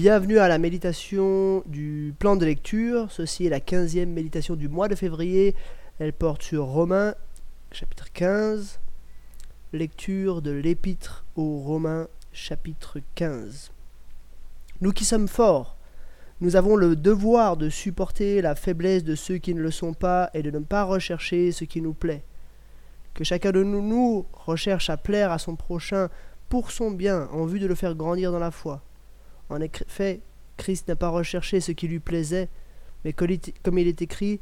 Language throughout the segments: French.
Bienvenue à la méditation du plan de lecture. Ceci est la quinzième méditation du mois de février. Elle porte sur Romains chapitre 15. Lecture de l'épître aux Romains chapitre 15. Nous qui sommes forts, nous avons le devoir de supporter la faiblesse de ceux qui ne le sont pas et de ne pas rechercher ce qui nous plaît. Que chacun de nous, nous recherche à plaire à son prochain pour son bien en vue de le faire grandir dans la foi. En effet, Christ n'a pas recherché ce qui lui plaisait, mais comme il est écrit,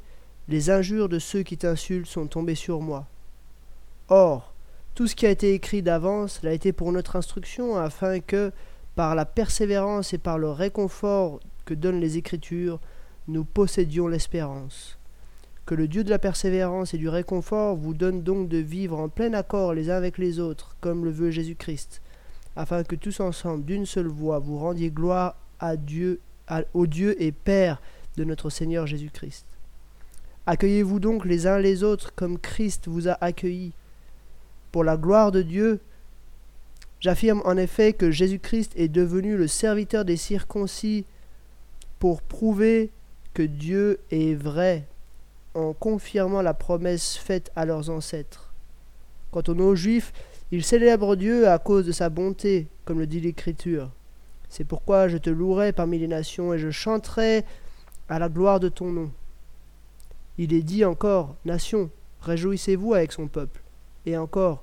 les injures de ceux qui t'insultent sont tombées sur moi. Or, tout ce qui a été écrit d'avance l'a été pour notre instruction, afin que, par la persévérance et par le réconfort que donnent les Écritures, nous possédions l'espérance. Que le Dieu de la persévérance et du réconfort vous donne donc de vivre en plein accord les uns avec les autres, comme le veut Jésus-Christ, afin que tous ensemble, d'une seule voix, vous rendiez gloire à Dieu, au Dieu et Père de notre Seigneur Jésus-Christ. Accueillez-vous donc les uns les autres comme Christ vous a accueillis. Pour la gloire de Dieu, j'affirme en effet que Jésus-Christ est devenu le serviteur des circoncis pour prouver que Dieu est vrai en confirmant la promesse faite à leurs ancêtres. Quant aux non-juifs, il célèbre Dieu à cause de sa bonté, comme le dit l'Écriture. C'est pourquoi je te louerai parmi les nations et je chanterai à la gloire de ton nom. Il est dit encore, Nations, réjouissez-vous avec son peuple. Et encore,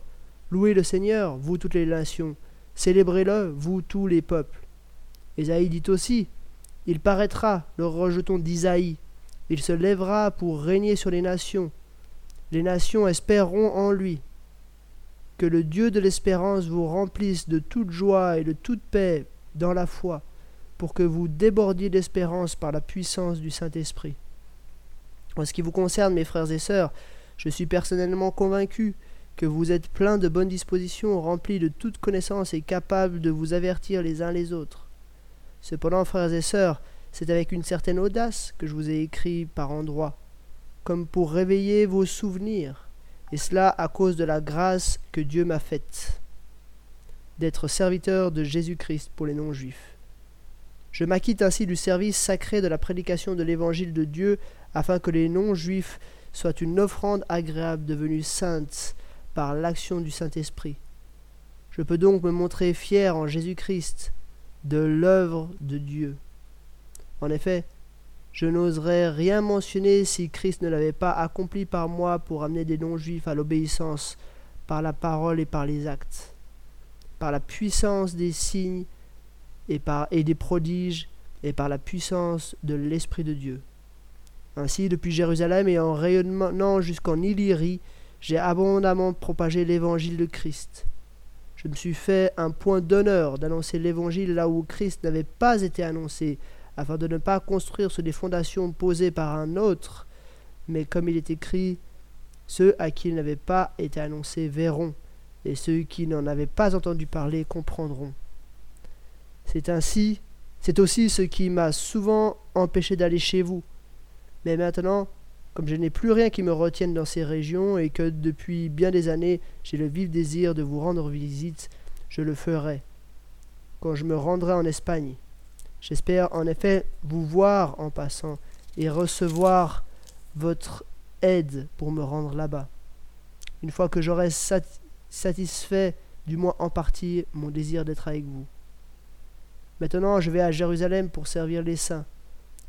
louez le Seigneur, vous toutes les nations, célébrez-le, vous tous les peuples. Ésaïe dit aussi, Il paraîtra, le rejeton d'Isaïe, il se lèvera pour régner sur les nations. Les nations espéreront en lui. Que le Dieu de l'espérance vous remplisse de toute joie et de toute paix dans la foi, pour que vous débordiez d'espérance par la puissance du Saint-Esprit. En ce qui vous concerne, mes frères et sœurs, je suis personnellement convaincu que vous êtes pleins de bonnes dispositions, remplis de toute connaissance et capables de vous avertir les uns les autres. Cependant, frères et sœurs, c'est avec une certaine audace que je vous ai écrit par endroits, comme pour réveiller vos souvenirs et cela à cause de la grâce que Dieu m'a faite d'être serviteur de Jésus-Christ pour les non-juifs. Je m'acquitte ainsi du service sacré de la prédication de l'évangile de Dieu, afin que les non-juifs soient une offrande agréable devenue sainte par l'action du Saint-Esprit. Je peux donc me montrer fier en Jésus-Christ de l'œuvre de Dieu. En effet, je n'oserais rien mentionner si Christ ne l'avait pas accompli par moi pour amener des non-juifs à l'obéissance par la parole et par les actes, par la puissance des signes et, des prodiges et par la puissance de l'Esprit de Dieu. Ainsi, depuis Jérusalem et en rayonnant jusqu'en Illyrie, j'ai abondamment propagé l'évangile de Christ. Je me suis fait un point d'honneur d'annoncer l'évangile là où Christ n'avait pas été annoncé, afin de ne pas construire sur des fondations posées par un autre, mais comme il est écrit, ceux à qui il n'avait pas été annoncé verront, et ceux qui n'en avaient pas entendu parler comprendront. C'est ainsi, c'est aussi ce qui m'a souvent empêché d'aller chez vous. Mais maintenant, comme je n'ai plus rien qui me retienne dans ces régions et que depuis bien des années j'ai le vif désir de vous rendre visite, je le ferai quand je me rendrai en Espagne. J'espère en effet vous voir en passant et recevoir votre aide pour me rendre là-bas. Une fois que j'aurai satisfait, du moins en partie, mon désir d'être avec vous. Maintenant, je vais à Jérusalem pour servir les saints.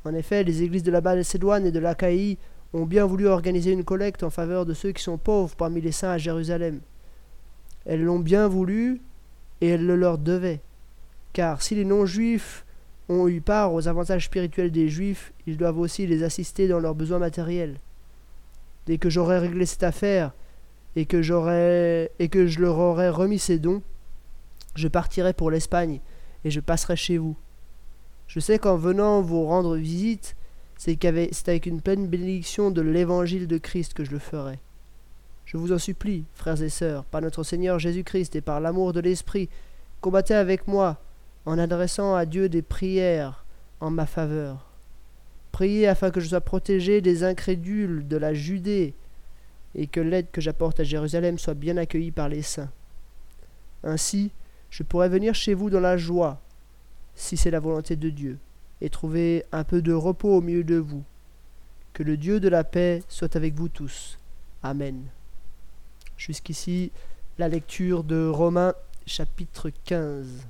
En effet, les églises de la Macédoine et de l'Achaïe ont bien voulu organiser une collecte en faveur de ceux qui sont pauvres parmi les saints à Jérusalem. Elles l'ont bien voulu et elles le leur devaient. Car si les non-juifs ont eu part aux avantages spirituels des Juifs, ils doivent aussi les assister dans leurs besoins matériels. Dès que j'aurai réglé cette affaire et que j'aurai et que je leur aurai remis ces dons, je partirai pour l'Espagne et je passerai chez vous. Je sais qu'en venant vous rendre visite, c'est avec une pleine bénédiction de l'évangile de Christ que je le ferai. Je vous en supplie, frères et sœurs, par notre Seigneur Jésus-Christ et par l'amour de l'Esprit, combattez avec moi en adressant à Dieu des prières en ma faveur. Priez afin que je sois protégé des incrédules de la Judée et que l'aide que j'apporte à Jérusalem soit bien accueillie par les saints. Ainsi, je pourrai venir chez vous dans la joie, si c'est la volonté de Dieu, et trouvez un peu de repos au milieu de vous. Que le Dieu de la paix soit avec vous tous. Amen. Jusqu'ici, la lecture de Romains chapitre 15.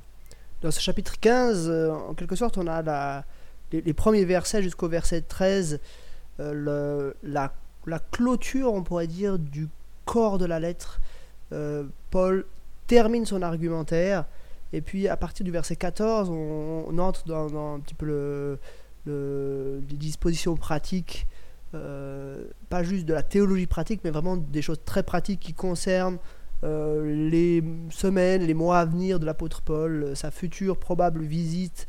Dans ce chapitre 15, euh, en quelque sorte, on a les, premiers versets jusqu'au verset 13, euh, la, clôture, on pourrait dire, du corps de la lettre. Euh, Paul termine son argumentaire, et puis à partir du verset 14, on, entre dans, un petit peu le, les dispositions pratiques, pas juste de la théologie pratique, mais vraiment des choses très pratiques qui concernent euh, les semaines, les mois à venir de l'apôtre Paul, euh, sa future probable visite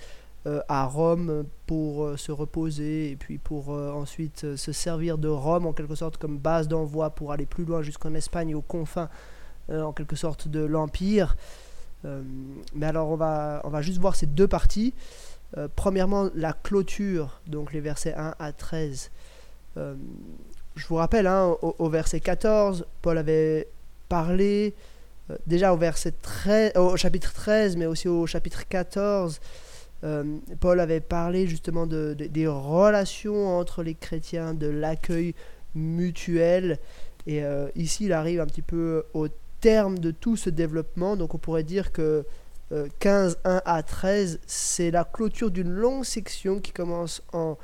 euh, à Rome pour se reposer et puis pour ensuite se servir de Rome en quelque sorte comme base d'envoi pour aller plus loin jusqu'en Espagne aux confins en quelque sorte de l'Empire. mais alors on va, on va juste voir ces deux parties. premièrement, la clôture, donc les versets 1 à 13. je vous rappelle, hein, au, au, verset 14, Paul avait parler euh, déjà au, verset 13, au chapitre 13, mais aussi au chapitre 14. Euh, Paul avait parlé justement de, des relations entre les chrétiens, de l'accueil mutuel. Et euh, ici, il arrive un petit peu au terme de tout ce développement. Donc on pourrait dire que 15, 1 à 13, c'est la clôture d'une longue section qui commence en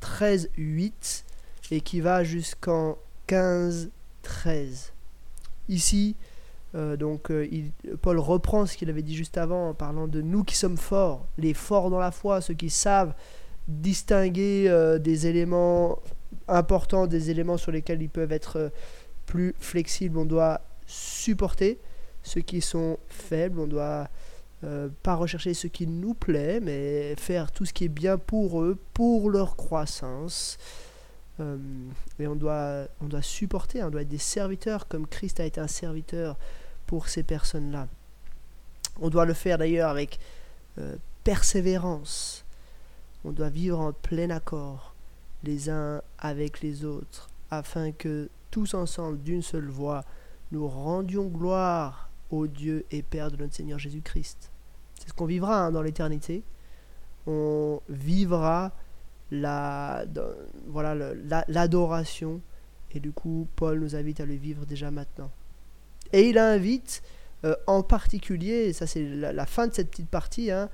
13, 8 et qui va jusqu'en 15, 13. Ici, euh, donc, euh, Paul reprend ce qu'il avait dit juste avant en parlant de nous qui sommes forts, les forts dans la foi, ceux qui savent distinguer euh, des éléments importants, des éléments sur lesquels ils peuvent être plus flexibles. On doit supporter ceux qui sont faibles, on doit pas rechercher ce qui nous plaît, mais faire tout ce qui est bien pour eux, pour leur croissance. Euh, et on doit, on doit supporter, on doit être des serviteurs comme Christ a été un serviteur pour ces personnes-là. On doit le faire d'ailleurs avec euh, persévérance. On doit vivre en plein accord les uns avec les autres, afin que tous ensemble, d'une seule voix, nous rendions gloire au Dieu et Père de notre Seigneur Jésus-Christ. C'est ce qu'on vivra hein, dans l'éternité. On vivra la, voilà l'adoration. et du coup, Paul nous invite à le vivre déjà maintenant. Et il invite euh, en particulier, ça c'est la, fin de cette petite partie, hein,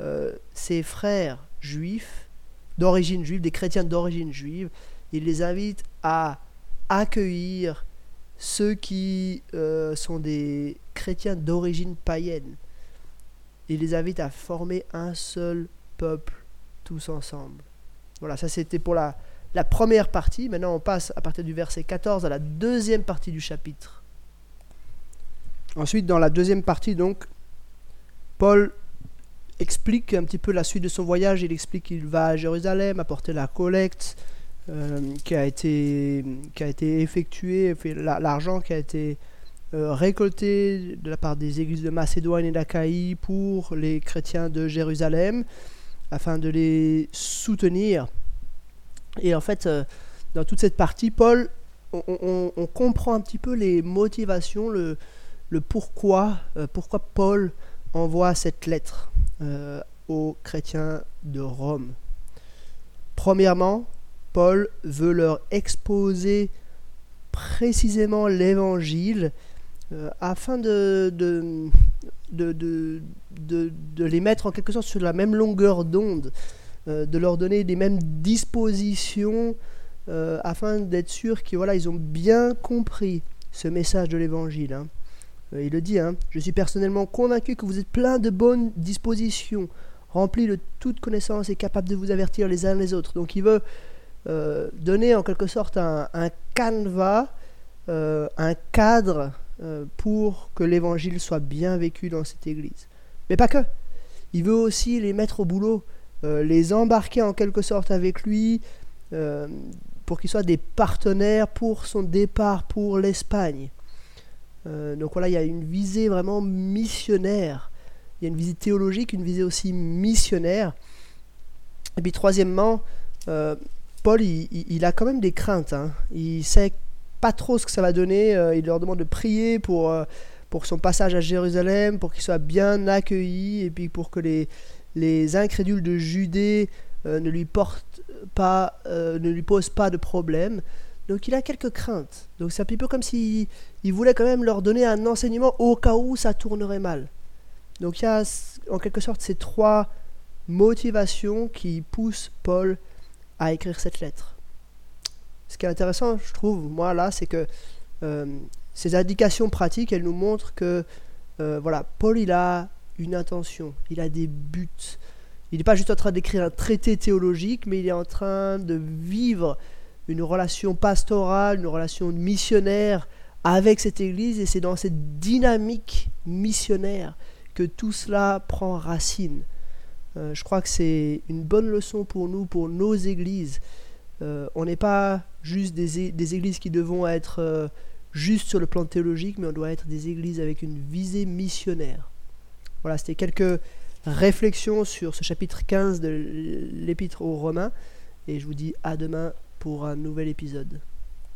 euh, ses frères juifs d'origine juive, des chrétiens d'origine juive, il les invite à accueillir ceux qui euh, sont des chrétiens d'origine païenne. Il les invite à former un seul peuple tous ensemble. Voilà, ça c'était pour la, première partie. Maintenant, on passe à partir du verset 14 à la deuxième partie du chapitre. Ensuite, dans la deuxième partie, donc, Paul explique un petit peu la suite de son voyage. Il explique qu'il va à Jérusalem apporter la collecte euh, qui, a été, qui effectuée, l'argent qui a été euh, récolté de la part des églises de Macédoine et d'Achaïe pour les chrétiens de Jérusalem afin de les soutenir. Et en fait, euh, dans toute cette partie, Paul, on, comprend un petit peu les motivations, le, pourquoi, euh, pourquoi Paul envoie cette lettre euh, aux chrétiens de Rome. Premièrement, Paul veut leur exposer précisément l'évangile afin de, de, de, les mettre en quelque sorte sur la même longueur d'onde, euh, de leur donner les mêmes dispositions euh, afin d'être sûr qu'ils voilà, ils ont bien compris ce message de l'évangile. Hein. Euh, il le dit, hein, je suis personnellement convaincu que vous êtes plein de bonnes dispositions, remplis de toute connaissance et capable de vous avertir les uns les autres. Donc il veut donner en quelque sorte un, un canevas, un cadre pour que l'évangile soit bien vécu dans cette église. Mais pas que. Il veut aussi les mettre au boulot, euh, les embarquer en quelque sorte avec lui, euh, pour qu'ils soient des partenaires pour son départ pour l'Espagne. Euh, donc voilà, il y a une visée vraiment missionnaire. Il y a une visée théologique, une visée aussi missionnaire. Et puis troisièmement, Paul, il, a quand même des craintes. Hein. Il sait pas trop ce que ça va donner. il leur demande de prier pour pour son passage à Jérusalem, pour qu'il soit bien accueilli, et puis pour que les, les incrédules de Judée euh, ne, lui portent pas, euh, ne lui posent pas de problème. Donc il a quelques craintes. Donc c'est un petit peu comme s'il il voulait quand même leur donner un enseignement au cas où ça tournerait mal. Donc il y a en quelque sorte ces trois motivations qui poussent Paul à écrire cette lettre. Ce qui est intéressant, je trouve, moi là, c'est que euh, ces indications pratiques, elles nous montrent que euh, voilà, Paul il a une intention, il a des buts. Il n'est pas juste en train d'écrire un traité théologique, mais il est en train de vivre une relation pastorale, une relation missionnaire avec cette Église, et c'est dans cette dynamique missionnaire que tout cela prend racine. Euh, je crois que c'est une bonne leçon pour nous, pour nos églises. Euh, on n'est pas juste des, des, églises qui devront être juste sur le plan théologique, mais on doit être des églises avec une visée missionnaire. Voilà, c'était quelques réflexions sur ce chapitre 15 de l'épître aux Romains, et je vous dis à demain pour un nouvel épisode.